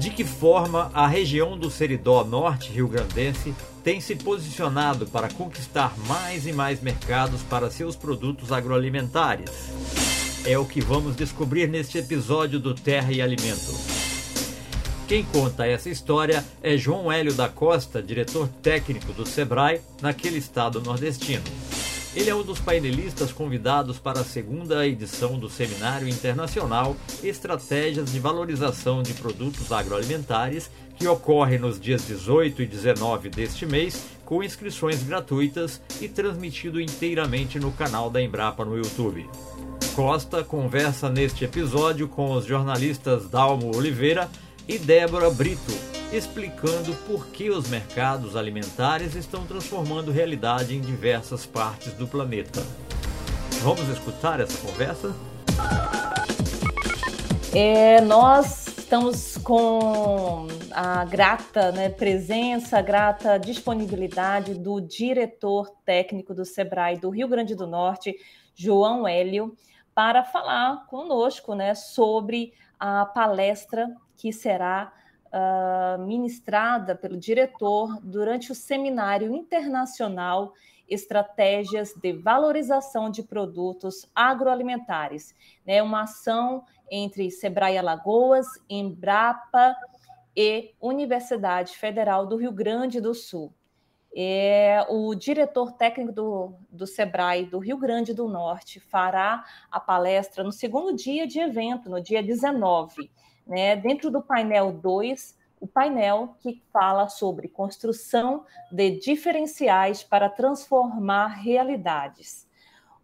De que forma a região do Seridó Norte Rio-Grandense tem se posicionado para conquistar mais e mais mercados para seus produtos agroalimentares? É o que vamos descobrir neste episódio do Terra e Alimento. Quem conta essa história é João Hélio da Costa, diretor técnico do Sebrae naquele estado nordestino. Ele é um dos painelistas convidados para a segunda edição do Seminário Internacional Estratégias de Valorização de Produtos Agroalimentares, que ocorre nos dias 18 e 19 deste mês, com inscrições gratuitas e transmitido inteiramente no canal da Embrapa no YouTube. Costa conversa neste episódio com os jornalistas Dalmo Oliveira e Débora Brito, explicando por que os mercados alimentares estão transformando realidade em diversas partes do planeta. Vamos escutar essa conversa? É, nós estamos com a grata né, presença, a grata disponibilidade do diretor técnico do SEBRAE do Rio Grande do Norte, João Hélio, para falar conosco né, sobre a palestra que será uh, ministrada pelo diretor durante o Seminário Internacional Estratégias de Valorização de Produtos Agroalimentares. É né? uma ação entre Sebrae Alagoas, Embrapa e Universidade Federal do Rio Grande do Sul. É, o diretor técnico do, do SEBRAE do Rio Grande do Norte fará a palestra no segundo dia de evento, no dia 19 né, dentro do painel 2, o painel que fala sobre construção de diferenciais para transformar realidades.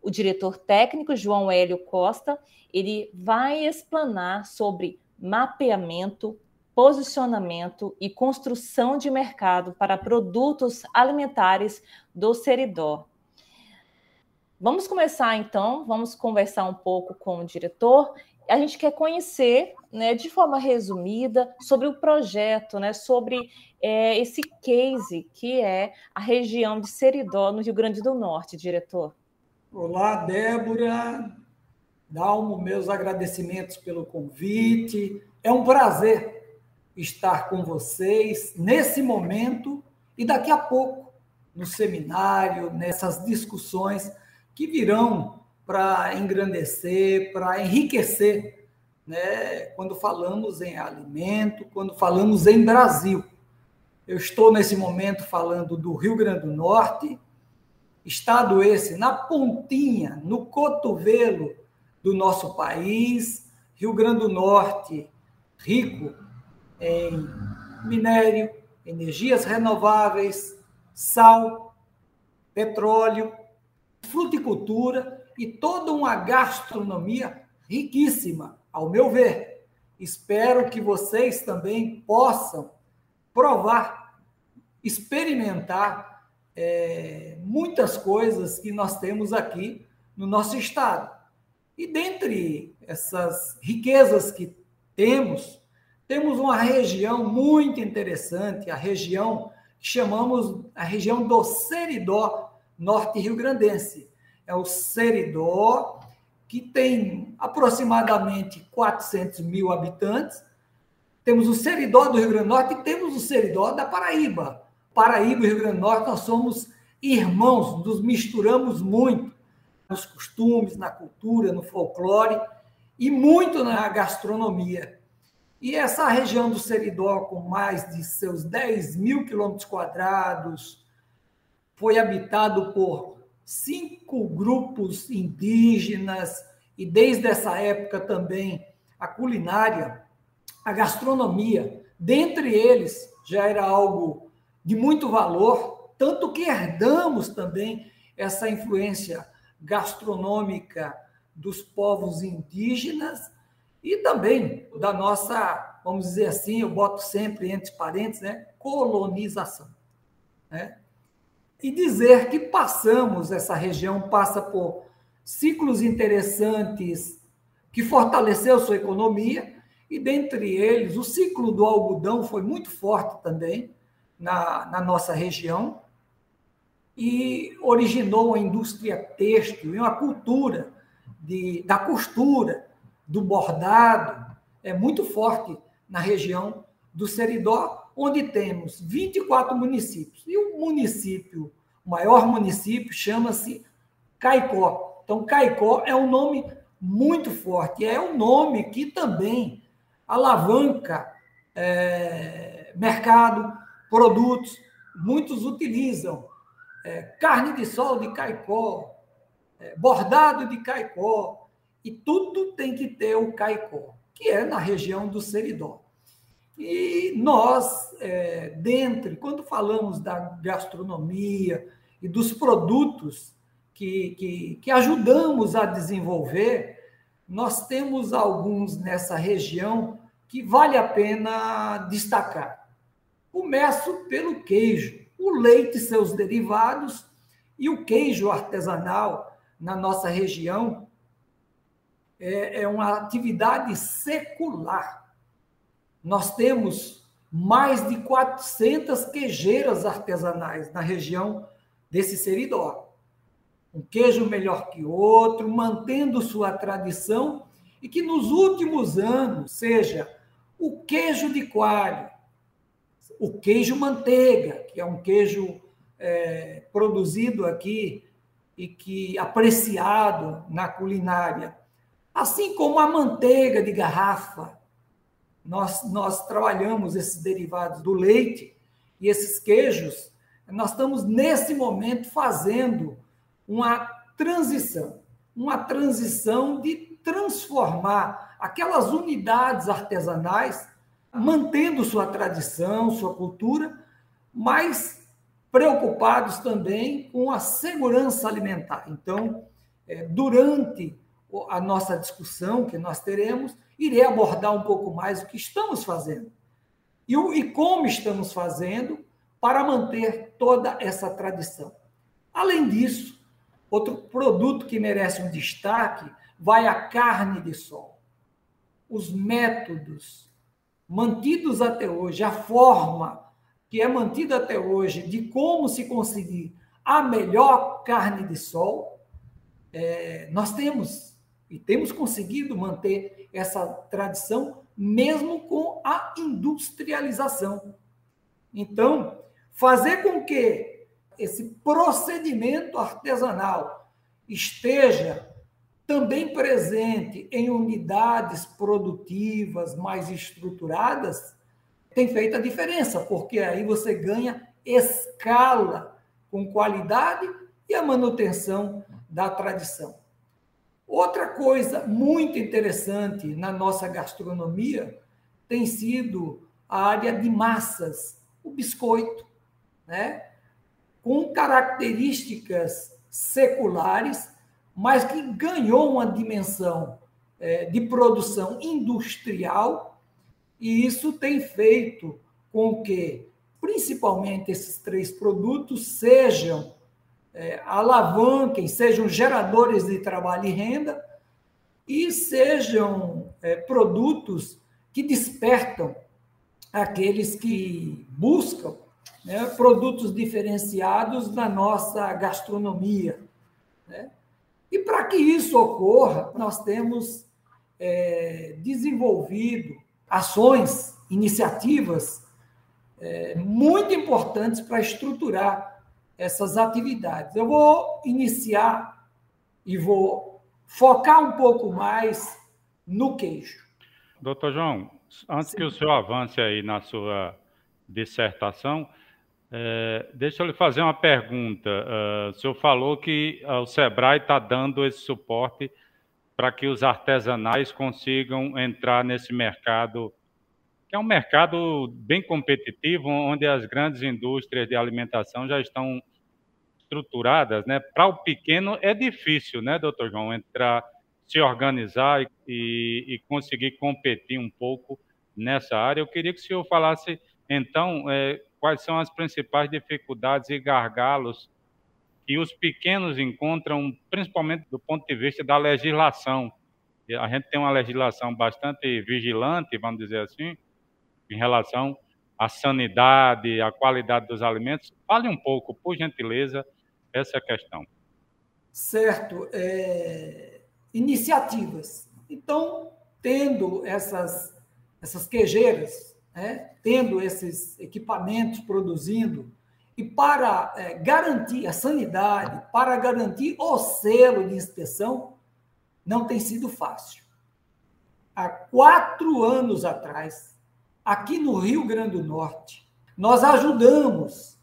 O diretor técnico João Hélio Costa, ele vai explanar sobre mapeamento, posicionamento e construção de mercado para produtos alimentares do Seridó. Vamos começar então, vamos conversar um pouco com o diretor a gente quer conhecer, né, de forma resumida, sobre o projeto, né, sobre é, esse case que é a região de Seridó, no Rio Grande do Norte, diretor. Olá, Débora. Dalmo, meus agradecimentos pelo convite. É um prazer estar com vocês nesse momento e daqui a pouco no seminário, nessas discussões que virão para engrandecer, para enriquecer, né? quando falamos em alimento, quando falamos em Brasil. Eu estou nesse momento falando do Rio Grande do Norte, estado esse na pontinha, no cotovelo do nosso país, Rio Grande do Norte, rico em minério, energias renováveis, sal, petróleo, fruticultura e toda uma gastronomia riquíssima, ao meu ver. Espero que vocês também possam provar, experimentar é, muitas coisas que nós temos aqui no nosso estado. E dentre essas riquezas que temos, temos uma região muito interessante, a região que chamamos a região do Seridó Norte Rio Grandense é o Seridó, que tem aproximadamente 400 mil habitantes. Temos o Seridó do Rio Grande do Norte e temos o Seridó da Paraíba. Paraíba e Rio Grande do Norte, nós somos irmãos, nos misturamos muito nos costumes, na cultura, no folclore e muito na gastronomia. E essa região do Seridó, com mais de seus 10 mil quilômetros quadrados, foi habitado por cinco grupos indígenas e desde essa época também a culinária, a gastronomia, dentre eles já era algo de muito valor, tanto que herdamos também essa influência gastronômica dos povos indígenas e também da nossa, vamos dizer assim, eu boto sempre entre parênteses, né, colonização. Né? E dizer que passamos, essa região passa por ciclos interessantes que fortaleceu sua economia, e dentre eles o ciclo do algodão foi muito forte também na, na nossa região, e originou uma indústria têxtil e uma cultura de, da costura, do bordado, é muito forte na região do Seridó, onde temos 24 municípios. E o município, o maior município, chama-se Caicó. Então, Caicó é um nome muito forte, é um nome que também alavanca é, mercado, produtos. Muitos utilizam é, carne de sol de Caicó, é, bordado de Caicó, e tudo tem que ter o Caicó, que é na região do Seridó. E nós, é, dentro, quando falamos da gastronomia e dos produtos que, que, que ajudamos a desenvolver, nós temos alguns nessa região que vale a pena destacar. Começo pelo queijo, o leite e seus derivados e o queijo artesanal na nossa região é, é uma atividade secular. Nós temos mais de 400 queijeiras artesanais na região desse seridó. Um queijo melhor que outro, mantendo sua tradição e que nos últimos anos, seja o queijo de coalho, o queijo manteiga, que é um queijo é, produzido aqui e que apreciado na culinária, assim como a manteiga de garrafa. Nós, nós trabalhamos esses derivados do leite e esses queijos. Nós estamos nesse momento fazendo uma transição, uma transição de transformar aquelas unidades artesanais mantendo sua tradição, sua cultura, mas preocupados também com a segurança alimentar. Então, é, durante a nossa discussão que nós teremos, irei abordar um pouco mais o que estamos fazendo e, o, e como estamos fazendo para manter toda essa tradição. Além disso, outro produto que merece um destaque vai a carne de sol. Os métodos mantidos até hoje, a forma que é mantida até hoje de como se conseguir a melhor carne de sol, é, nós temos e temos conseguido manter essa tradição mesmo com a industrialização. Então, fazer com que esse procedimento artesanal esteja também presente em unidades produtivas mais estruturadas, tem feito a diferença, porque aí você ganha escala com qualidade e a manutenção da tradição. Outra coisa muito interessante na nossa gastronomia tem sido a área de massas, o biscoito, né? com características seculares mas que ganhou uma dimensão é, de produção industrial, e isso tem feito com que, principalmente, esses três produtos sejam é, alavanquem, sejam geradores de trabalho e renda, e sejam é, produtos que despertam aqueles que buscam né, produtos diferenciados na nossa gastronomia. Né? E para que isso ocorra, nós temos é, desenvolvido ações, iniciativas é, muito importantes para estruturar essas atividades. Eu vou iniciar e vou focar um pouco mais no queijo. Doutor João, antes Sim. que o senhor avance aí na sua dissertação, é, deixa eu lhe fazer uma pergunta. Uh, o senhor falou que uh, o SEBRAE está dando esse suporte para que os artesanais consigam entrar nesse mercado, que é um mercado bem competitivo, onde as grandes indústrias de alimentação já estão estruturadas. Né? Para o pequeno é difícil, né, doutor João, entrar, se organizar e, e, conseguir competir um pouco nessa área. Eu queria que o senhor falasse, então, é, quais são as principais dificuldades e gargalos que os pequenos encontram, principalmente do ponto de vista da legislação. A gente tem uma legislação bastante vigilante, vamos dizer assim, em relação à sanidade, à qualidade dos alimentos. Fale um pouco, por gentileza, essa questão. Certo. É... Iniciativas. Então, tendo essas, essas queijeiras né, tendo esses equipamentos produzindo, e para é, garantir a sanidade, para garantir o selo de inspeção, não tem sido fácil. Há quatro anos atrás, aqui no Rio Grande do Norte, nós ajudamos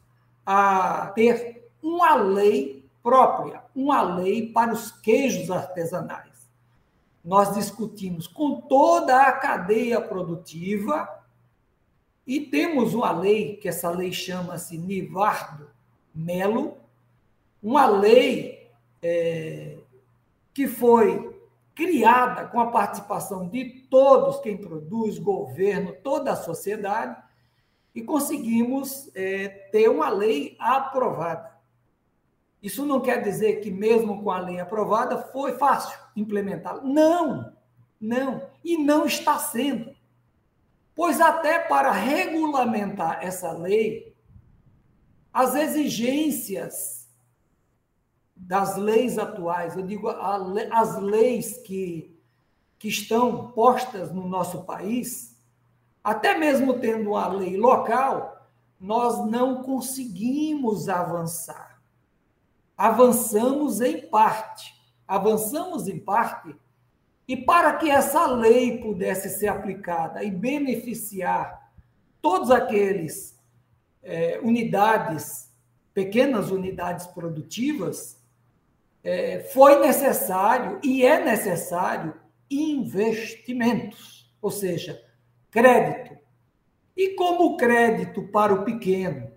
a ter uma lei própria, uma lei para os queijos artesanais. Nós discutimos com toda a cadeia produtiva e temos uma lei, que essa lei chama-se Nivardo Melo, uma lei é, que foi criada com a participação de todos quem produz, governo, toda a sociedade, e conseguimos é, ter uma lei aprovada. Isso não quer dizer que, mesmo com a lei aprovada, foi fácil implementá-la. Não, não, e não está sendo. Pois até para regulamentar essa lei, as exigências das leis atuais, eu digo as leis que, que estão postas no nosso país, até mesmo tendo uma lei local, nós não conseguimos avançar. Avançamos em parte. Avançamos em parte e para que essa lei pudesse ser aplicada e beneficiar todos aqueles é, unidades, pequenas unidades produtivas, é, foi necessário e é necessário investimentos, ou seja, crédito. E como o crédito para o pequeno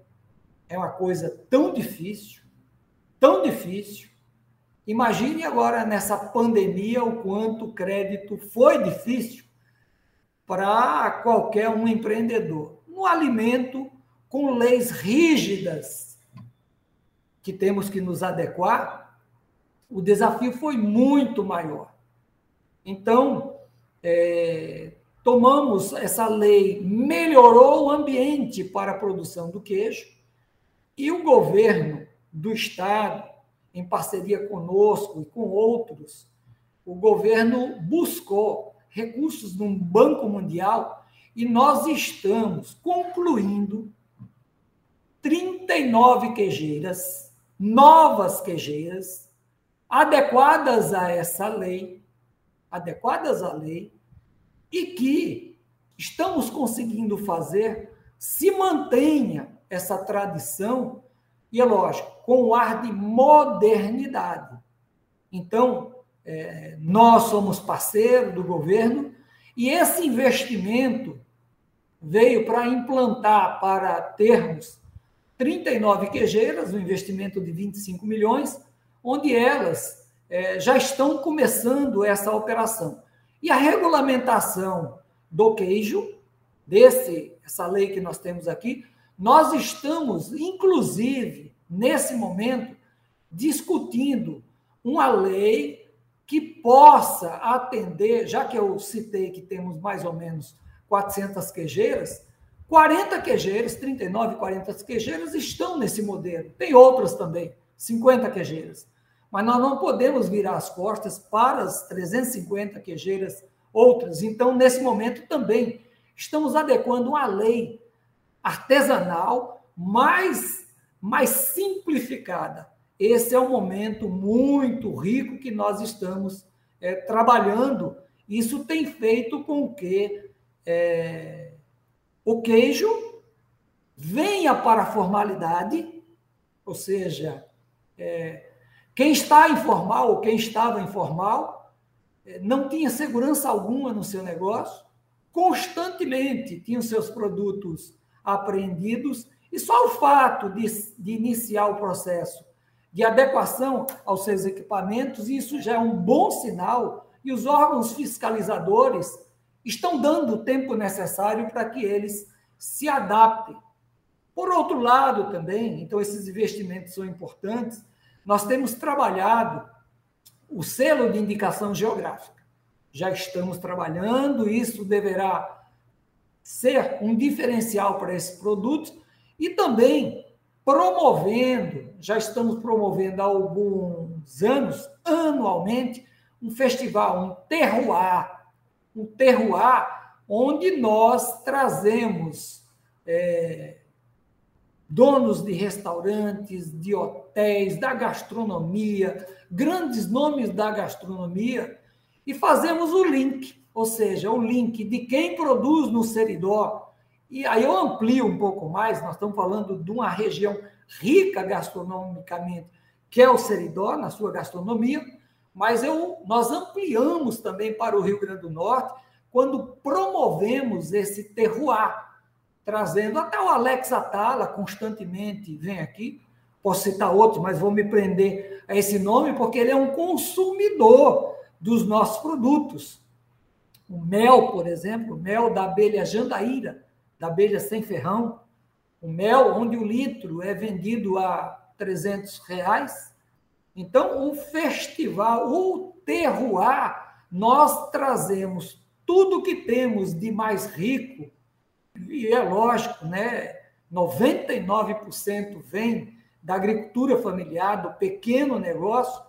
é uma coisa tão difícil, tão difícil, Imagine agora nessa pandemia o quanto o crédito foi difícil para qualquer um empreendedor. No alimento, com leis rígidas que temos que nos adequar, o desafio foi muito maior. Então, é, tomamos essa lei, melhorou o ambiente para a produção do queijo, e o governo do Estado, em parceria conosco e com outros, o governo buscou recursos no Banco Mundial e nós estamos concluindo 39 queijeiras, novas queijeiras, adequadas a essa lei, adequadas à lei, e que estamos conseguindo fazer se mantenha essa tradição e é lógico, com o ar de modernidade. Então, é, nós somos parceiro do governo e esse investimento veio para implantar, para termos 39 queijeiras, um investimento de 25 milhões, onde elas é, já estão começando essa operação. E a regulamentação do queijo, desse essa lei que nós temos aqui, nós estamos, inclusive, nesse momento, discutindo uma lei que possa atender, já que eu citei que temos mais ou menos 400 queijeiras, 40 queijeiras, 39, 40 queijeiras estão nesse modelo. Tem outras também, 50 queijeiras. Mas nós não podemos virar as costas para as 350 queijeiras outras. Então, nesse momento também, estamos adequando uma lei artesanal, mais, mais simplificada. Esse é um momento muito rico que nós estamos é, trabalhando. Isso tem feito com que é, o queijo venha para a formalidade, ou seja, é, quem está informal ou quem estava informal é, não tinha segurança alguma no seu negócio, constantemente tinham seus produtos apreendidos, e só o fato de, de iniciar o processo de adequação aos seus equipamentos, isso já é um bom sinal, e os órgãos fiscalizadores estão dando o tempo necessário para que eles se adaptem. Por outro lado, também, então esses investimentos são importantes, nós temos trabalhado o selo de indicação geográfica. Já estamos trabalhando, isso deverá ser um diferencial para esses produtos e também promovendo, já estamos promovendo há alguns anos, anualmente, um festival, um terroir, um terroir onde nós trazemos é, donos de restaurantes, de hotéis, da gastronomia, grandes nomes da gastronomia, e fazemos o link, ou seja, o link de quem produz no Seridó. E aí eu amplio um pouco mais, nós estamos falando de uma região rica gastronomicamente, que é o Seridó, na sua gastronomia, mas eu, nós ampliamos também para o Rio Grande do Norte quando promovemos esse terroir, trazendo até o Alex Atala constantemente vem aqui. Posso citar outros, mas vou me prender a esse nome porque ele é um consumidor dos nossos produtos. O mel, por exemplo, o mel da abelha jandaíra, da abelha sem ferrão, o mel onde o litro é vendido a 300 reais. Então, o festival, o terroir, nós trazemos tudo que temos de mais rico, e é lógico, né? 99% vem da agricultura familiar, do pequeno negócio,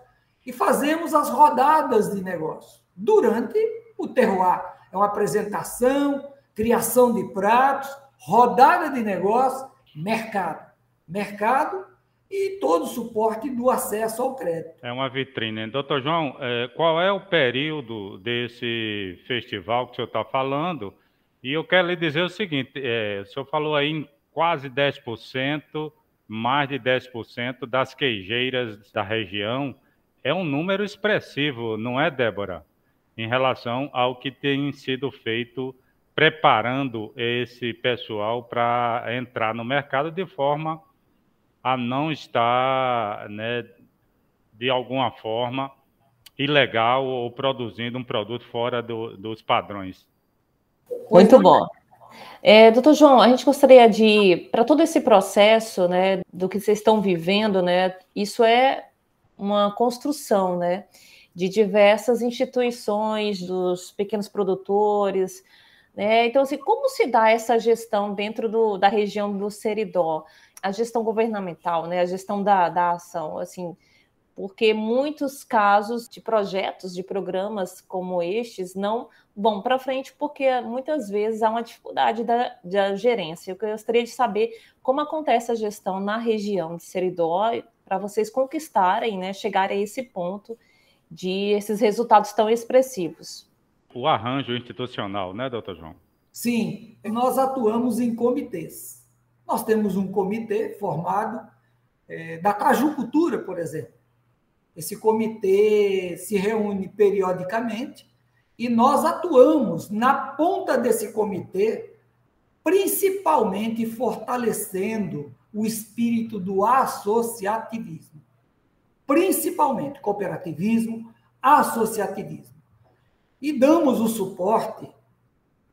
e fazemos as rodadas de negócio durante o terroir. É uma apresentação, criação de pratos, rodada de negócio, mercado. Mercado e todo o suporte do acesso ao crédito. É uma vitrine. Doutor João, é, qual é o período desse festival que o senhor está falando? E eu quero lhe dizer o seguinte: é, o senhor falou aí em quase 10%, mais de 10% das queijeiras da região. É um número expressivo, não é, Débora? Em relação ao que tem sido feito preparando esse pessoal para entrar no mercado de forma a não estar, né, de alguma forma, ilegal ou produzindo um produto fora do, dos padrões. Muito bom. É, doutor João, a gente gostaria de, para todo esse processo, né, do que vocês estão vivendo, né, isso é uma construção, né, de diversas instituições, dos pequenos produtores, né? Então, assim, como se dá essa gestão dentro do, da região do Seridó? A gestão governamental, né? a gestão da, da ação, assim, porque muitos casos de projetos, de programas como estes não vão para frente, porque muitas vezes há uma dificuldade da, da gerência. Eu gostaria de saber como acontece a gestão na região de Seridó, para vocês conquistarem, né, chegarem a esse ponto de esses resultados tão expressivos o arranjo institucional, né, doutor João? Sim, nós atuamos em comitês. Nós temos um comitê formado é, da cajucultura, por exemplo. Esse comitê se reúne periodicamente e nós atuamos na ponta desse comitê, principalmente fortalecendo o espírito do associativismo. Principalmente cooperativismo, associativismo e damos o suporte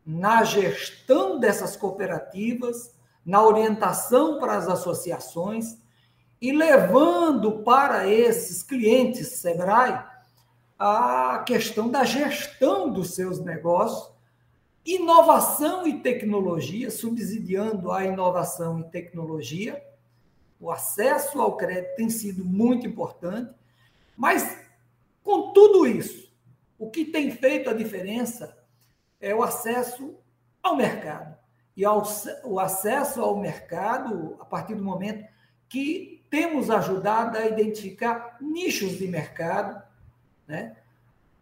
na gestão dessas cooperativas, na orientação para as associações e levando para esses clientes Sebrae a questão da gestão dos seus negócios, inovação e tecnologia, subsidiando a inovação e tecnologia. O acesso ao crédito tem sido muito importante, mas com tudo isso, o que tem feito a diferença é o acesso ao mercado. E ao, o acesso ao mercado, a partir do momento que temos ajudado a identificar nichos de mercado, né?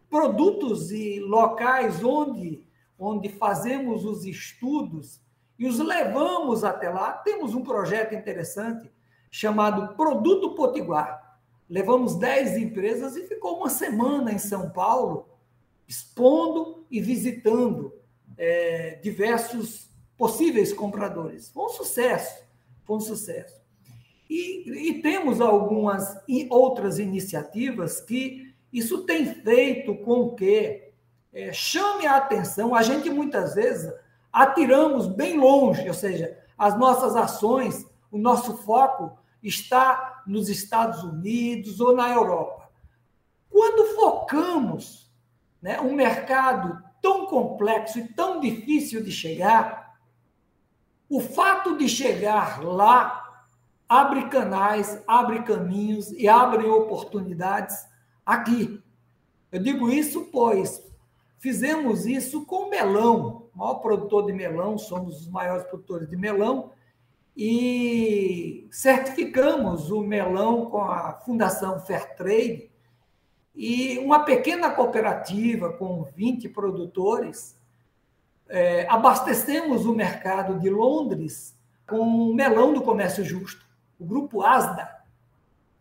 produtos e locais onde, onde fazemos os estudos e os levamos até lá. Temos um projeto interessante chamado Produto Potiguar levamos 10 empresas e ficou uma semana em São Paulo, expondo e visitando é, diversos possíveis compradores. Foi um sucesso, foi um sucesso. E, e temos algumas outras iniciativas que isso tem feito com que é, chame a atenção. A gente muitas vezes atiramos bem longe, ou seja, as nossas ações, o nosso foco está nos Estados Unidos ou na Europa. Quando focamos né, um mercado tão complexo e tão difícil de chegar, o fato de chegar lá abre canais, abre caminhos e abre oportunidades aqui. Eu digo isso pois fizemos isso com melão, o maior produtor de melão, somos os maiores produtores de melão, e certificamos o melão com a Fundação Fairtrade e uma pequena cooperativa com 20 produtores. É, abastecemos o mercado de Londres com melão do comércio justo, o grupo ASDA.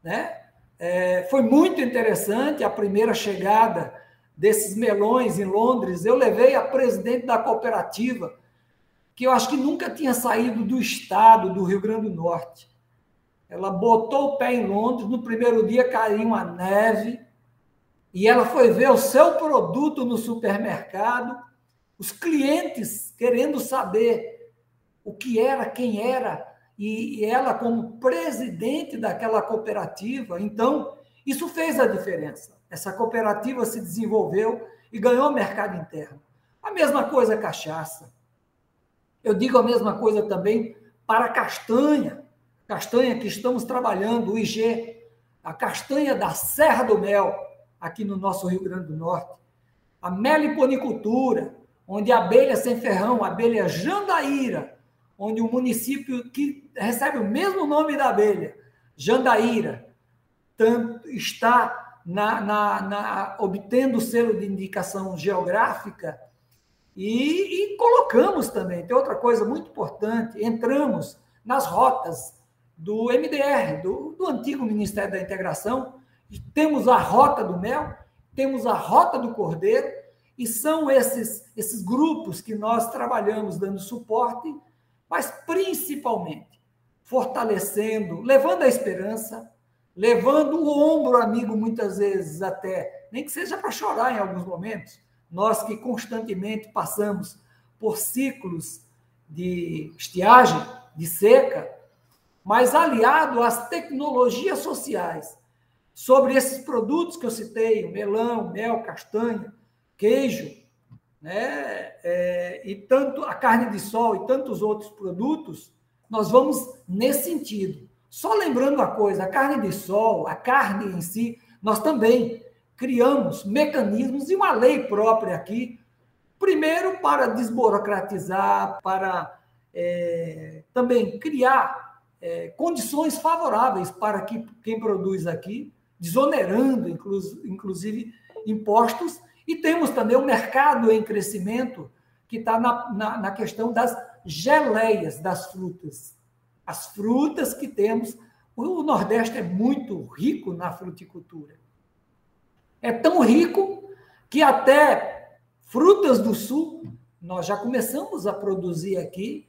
Né? É, foi muito interessante a primeira chegada desses melões em Londres. Eu levei a presidente da cooperativa que eu acho que nunca tinha saído do estado do Rio Grande do Norte. Ela botou o pé em Londres, no primeiro dia caiu uma neve, e ela foi ver o seu produto no supermercado, os clientes querendo saber o que era, quem era, e ela, como presidente daquela cooperativa, então, isso fez a diferença. Essa cooperativa se desenvolveu e ganhou mercado interno. A mesma coisa a cachaça. Eu digo a mesma coisa também para a castanha. Castanha que estamos trabalhando, o IG, a castanha da Serra do Mel, aqui no nosso Rio Grande do Norte. A meliponicultura, onde a abelha sem ferrão, a abelha Jandaíra, onde o município que recebe o mesmo nome da abelha, Jandaíra, está na, na, na, obtendo o selo de indicação geográfica e, e, colocamos também, tem outra coisa muito importante, entramos nas rotas do MDR, do, do antigo Ministério da Integração, temos a rota do mel, temos a rota do cordeiro, e são esses, esses grupos que nós trabalhamos dando suporte, mas principalmente fortalecendo, levando a esperança, levando o ombro amigo muitas vezes até, nem que seja para chorar em alguns momentos, nós que constantemente passamos por ciclos de estiagem, de seca, mas aliado às tecnologias sociais sobre esses produtos que eu citei, melão, mel, castanha, queijo, né? É, e tanto a carne de sol e tantos outros produtos, nós vamos nesse sentido. Só lembrando uma coisa, a carne de sol, a carne em si, nós também criamos mecanismos e uma lei própria aqui, primeiro para desburocratizar, para é, também criar é, condições favoráveis para que, quem produz aqui, desonerando, inclusive, impostos, e temos também o mercado em crescimento, que está na, na, na questão das geleias das frutas. As frutas que temos, o Nordeste é muito rico na fruticultura é tão rico que até frutas do sul nós já começamos a produzir aqui.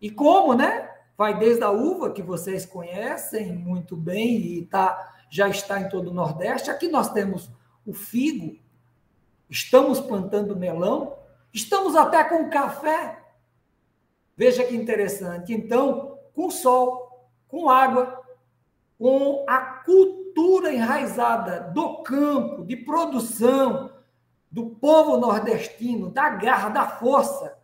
E como, né? Vai desde a uva, que vocês conhecem muito bem e tá, já está em todo o Nordeste. Aqui nós temos o figo, estamos plantando melão, estamos até com café. Veja que interessante. Então, com sol, com água, com a cultura enraizada do campo, de produção, do povo nordestino, da garra, da força,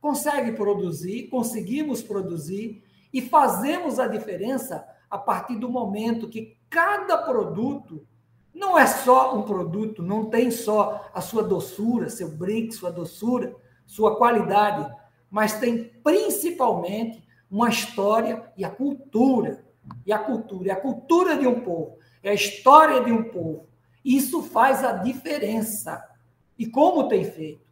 consegue produzir, conseguimos produzir e fazemos a diferença a partir do momento que cada produto não é só um produto, não tem só a sua doçura, seu brinco, sua doçura, sua qualidade, mas tem principalmente uma história e a cultura e a cultura. A cultura de um povo, é a história de um povo. Isso faz a diferença. E como tem feito?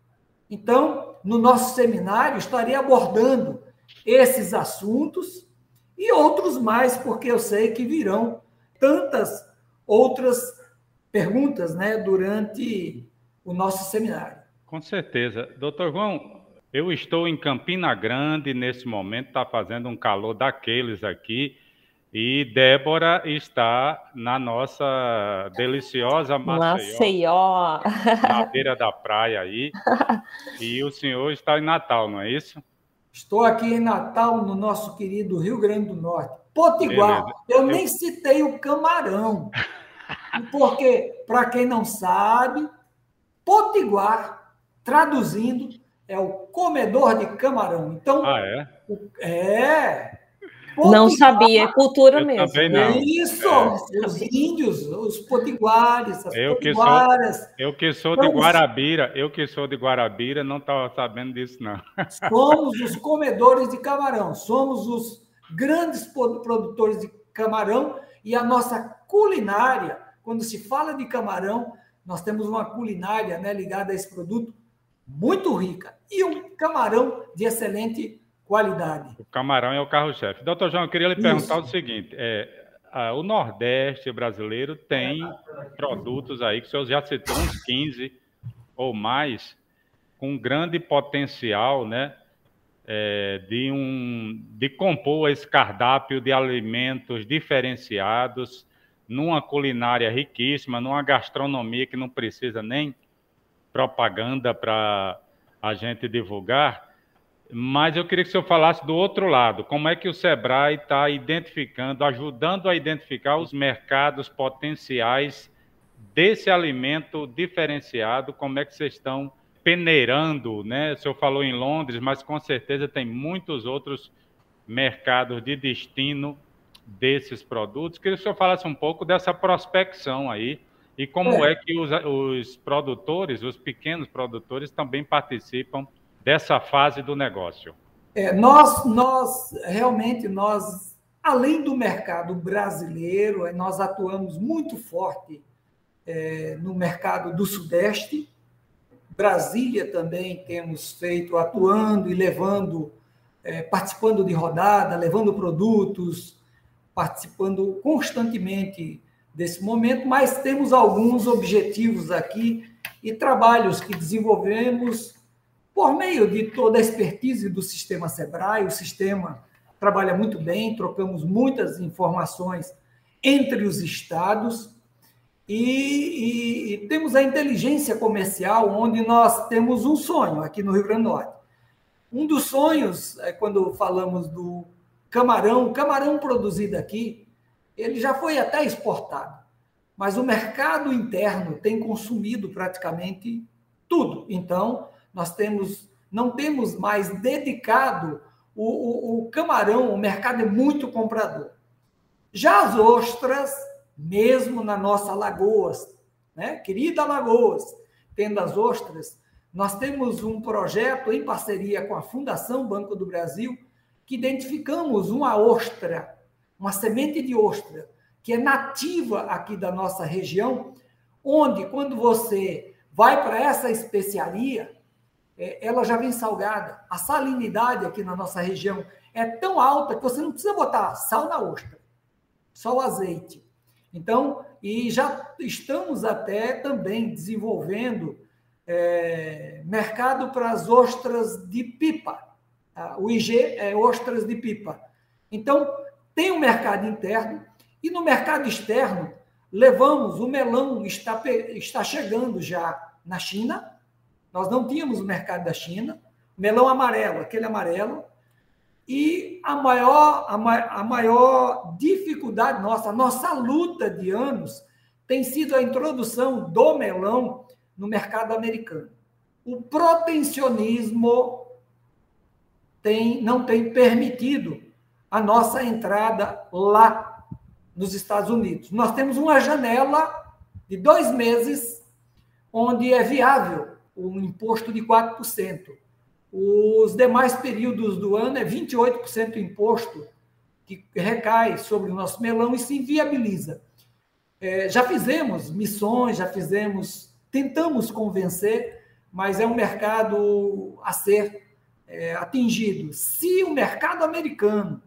Então, no nosso seminário, estarei abordando esses assuntos e outros mais, porque eu sei que virão tantas outras perguntas né, durante o nosso seminário. Com certeza. Doutor João, eu estou em Campina Grande nesse momento, está fazendo um calor daqueles aqui. E Débora está na nossa deliciosa Maceió, Maceió. na beira da praia aí. E o senhor está em Natal, não é isso? Estou aqui em Natal, no nosso querido Rio Grande do Norte. Potiguar. Beleza. Eu, Eu nem citei o camarão. Porque, para quem não sabe, Potiguar, traduzindo, é o comedor de camarão. Então, ah, é? O, é Não sabia, é cultura Eu mesmo. também não. Isso, É. os índios, os potiguares, as Eu que sou- potiguaras, Eu que sou de Vamos- Guarabira, eu que sou de Guarabira, não estava sabendo disso, não. somos os comedores de camarão, somos os grandes produtores de camarão e a nossa culinária, quando se fala de camarão, nós temos uma culinária né, ligada a esse produto muito rica e um camarão de excelente qualidade. O camarão é o carro-chefe. Doutor João, eu queria lhe perguntar Isso. o seguinte: é, a- o Nordeste brasileiro tem produtos aí, que o senhor já citou uns 15 ou mais, com grande potencial, né? é, de, um, de compor esse cardápio de alimentos diferenciados, numa culinária riquíssima, numa gastronomia que não precisa nem propaganda para a gente divulgar. Mas eu queria que o senhor falasse do outro lado, como é que o Sebrae está identificando, ajudando a identificar os mercados potenciais desse alimento diferenciado, como é que vocês estão peneirando, né? O senhor falou em Londres, mas com certeza tem muitos outros mercados de destino desses produtos. Queria que o senhor falasse um pouco dessa prospecção aí e como é, que os, os produtores, os pequenos produtores, também participam dessa fase do negócio. É, nós, nós realmente nós, além do mercado brasileiro, nós atuamos muito forte é, no mercado do Sudeste. Brasília também temos feito atuando e levando, é, participando de rodada, levando produtos, participando constantemente desse momento, mas temos alguns objetivos aqui e trabalhos que desenvolvemos por meio de toda a expertise do sistema Sebrae. O sistema trabalha muito bem, trocamos muitas informações entre os estados e, e, e, temos a inteligência comercial, onde nós temos um sonho aqui no Rio Grande do Norte. Um dos sonhos, é quando falamos do camarão, camarão produzido aqui, ele já foi até exportado, mas o mercado interno tem consumido praticamente tudo. Então, nós temos, não temos mais dedicado o, o, o camarão, o mercado é muito comprador. Já as ostras, mesmo na nossa Lagoas, né? querida Lagoas, tendo as ostras, nós temos um projeto em parceria com a Fundação Banco do Brasil, que identificamos uma ostra, uma semente de ostra, que é nativa aqui da nossa região, onde, quando você vai para essa especiaria, ela já vem salgada. A salinidade aqui na nossa região é tão alta que você não precisa botar sal na ostra, só o azeite. Então, e já estamos até também desenvolvendo é, mercado para as ostras de pipa. Tá? O IG é ostras de pipa. Então, tem um mercado interno e no mercado externo, levamos o melão, está, está chegando já na China. Nós não tínhamos o mercado da China. Melão amarelo, aquele amarelo. E a maior, a, ma a maior dificuldade nossa, a nossa luta de anos, tem sido a introdução do melão no mercado americano. O protecionismo tem, não tem permitido a nossa entrada lá nos Estados Unidos. Nós temos uma janela de dois meses onde é viável um imposto de 4%. Os demais períodos do ano é 28% imposto que recai sobre o nosso melão e se inviabiliza. É, já fizemos missões, já fizemos, tentamos convencer, mas é um mercado a ser é, atingido. Se o mercado americano,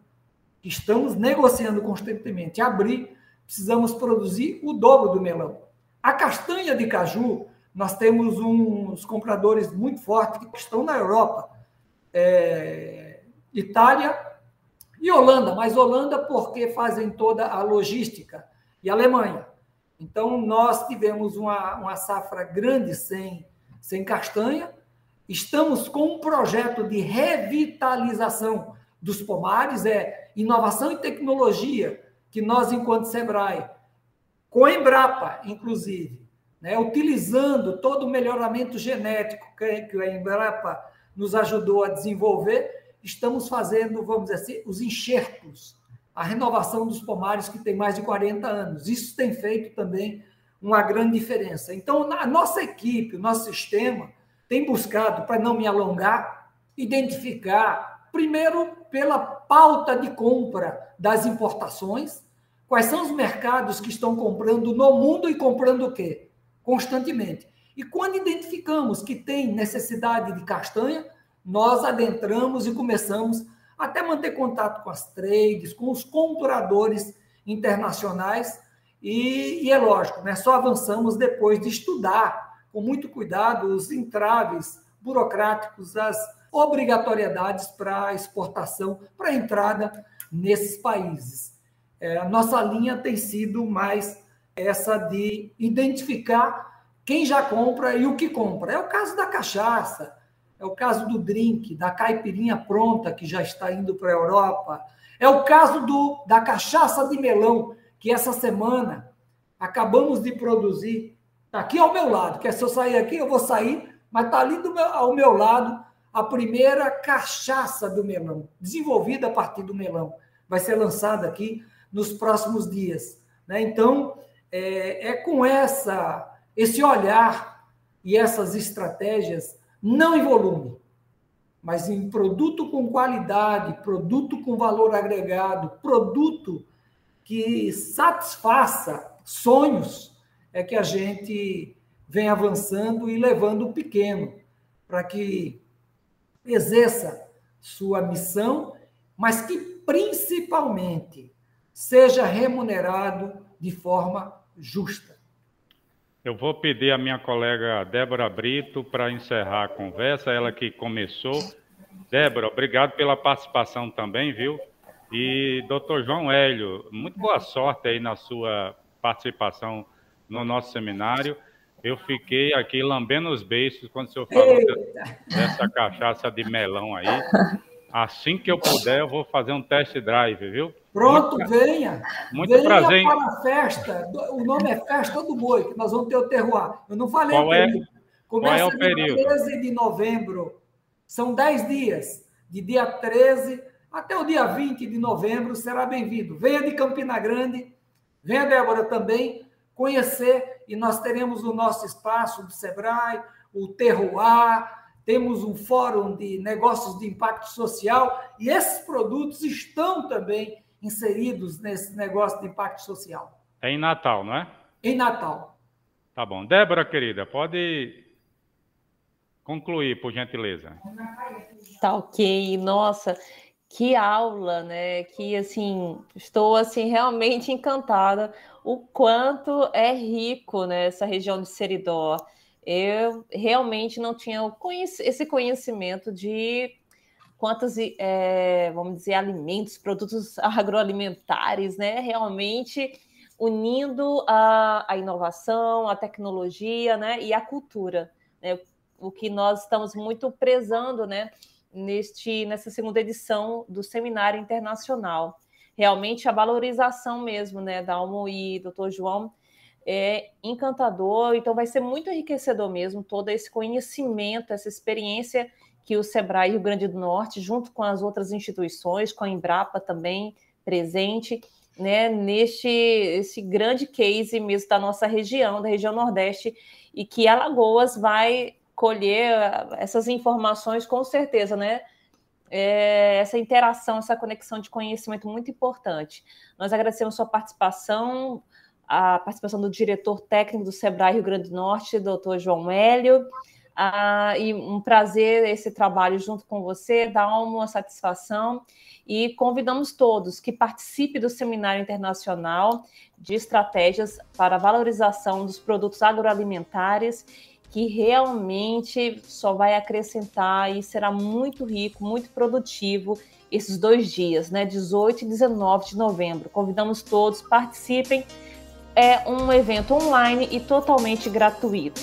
que estamos negociando constantemente, abrir, precisamos produzir o dobro do melão. A castanha de caju, nós temos uns compradores muito fortes que estão na Europa, é, Itália e Holanda, mas Holanda porque fazem toda a logística, e Alemanha. Então, nós tivemos uma, uma safra grande sem, sem castanha, estamos com um projeto de revitalização dos pomares, é inovação e tecnologia, que nós, enquanto SEBRAE, com a Embrapa, inclusive, né, utilizando todo o melhoramento genético que, a Embrapa nos ajudou a desenvolver, estamos fazendo, vamos dizer assim, os enxertos a renovação dos pomares que tem mais de 40 anos. Isso tem feito também uma grande diferença. Então, a nossa equipe, o nosso sistema, tem buscado, para não me alongar, identificar, primeiro, pela pauta de compra das importações, quais são os mercados que estão comprando no mundo e comprando o quê? Constantemente. E quando identificamos que tem necessidade de castanha, nós adentramos e começamos até manter contato com as trades, com os compradores internacionais, e, e é lógico, né, só avançamos depois de estudar com muito cuidado os entraves burocráticos, as obrigatoriedades para exportação, para entrada nesses países. É, a nossa linha tem sido mais essa de identificar quem já compra e o que compra. É o caso da cachaça, é o caso do drink, da caipirinha pronta que já está indo para a Europa. É o caso do, da cachaça de melão, que essa semana acabamos de produzir. Está aqui ao meu lado, que se eu sair aqui, eu vou sair, mas está ali meu, ao meu lado a primeira cachaça do melão, desenvolvida a partir do melão. Vai ser lançada aqui nos próximos dias. Né? Então, é, é com essa esse olhar e essas estratégias não em volume, mas em produto com qualidade, produto com valor agregado, produto que satisfaça sonhos, é que a gente vem avançando e levando o pequeno para que exerça sua missão, mas que principalmente seja remunerado de forma justa. Eu vou pedir à minha colega Débora Brito para encerrar a conversa, ela que começou. Débora, obrigado pela participação também, viu? E doutor João Hélio, muito boa sorte aí na sua participação no nosso seminário. Eu fiquei aqui lambendo os beiços quando o senhor falou dessa cachaça de melão aí. Assim que eu puder, eu vou fazer um test drive, viu? Pronto, muito, venha. Muito venha prazer. para a festa. O nome é Festa do Boi, que nós vamos ter o terroir. Eu não falei qual é, Começa qual é o período? 13 de novembro. São 10 dias. De dia 13 até o dia 20 de novembro, será bem-vindo. Venha de Campina Grande, venha, Débora, também conhecer. E nós teremos o nosso espaço do Sebrae, o Terroir, temos um fórum de negócios de impacto social, e esses produtos estão também inseridos nesse negócio de impacto social. É em Natal, não é? Em Natal. Tá bom. Débora, querida, pode concluir, por gentileza. Tá ok. Nossa, que aula, né? Que assim, estou assim realmente encantada o quanto é rico né, essa região de Seridó. Eu realmente não tinha esse conhecimento de quantos, é, vamos dizer, alimentos, produtos agroalimentares, né? Realmente unindo a, a inovação, a tecnologia, né? E a cultura, né? O que nós estamos muito prezando, né? Neste, nessa segunda edição do Seminário Internacional. Realmente a valorização mesmo, né? Da Almo e Dr. João é encantador, então vai ser muito enriquecedor mesmo todo esse conhecimento, essa experiência que o Sebrae Rio Grande do Norte, junto com as outras instituições, com a Embrapa também presente, né, neste esse grande case mesmo da nossa região, da região Nordeste, e que Alagoas vai colher essas informações com certeza, né? É, essa interação, essa conexão de conhecimento muito importante. Nós agradecemos sua participação, a participação do diretor técnico do Sebrae Rio Grande do Norte, doutor João Hélio, ah, e um prazer esse trabalho junto com você, dá uma satisfação e convidamos todos que participem do Seminário Internacional de Estratégias para Valorização dos Produtos Agroalimentares, que realmente só vai acrescentar e será muito rico, muito produtivo esses dois dias, né, 18 e 19 de novembro. Convidamos todos, participem. É um evento online e totalmente gratuito.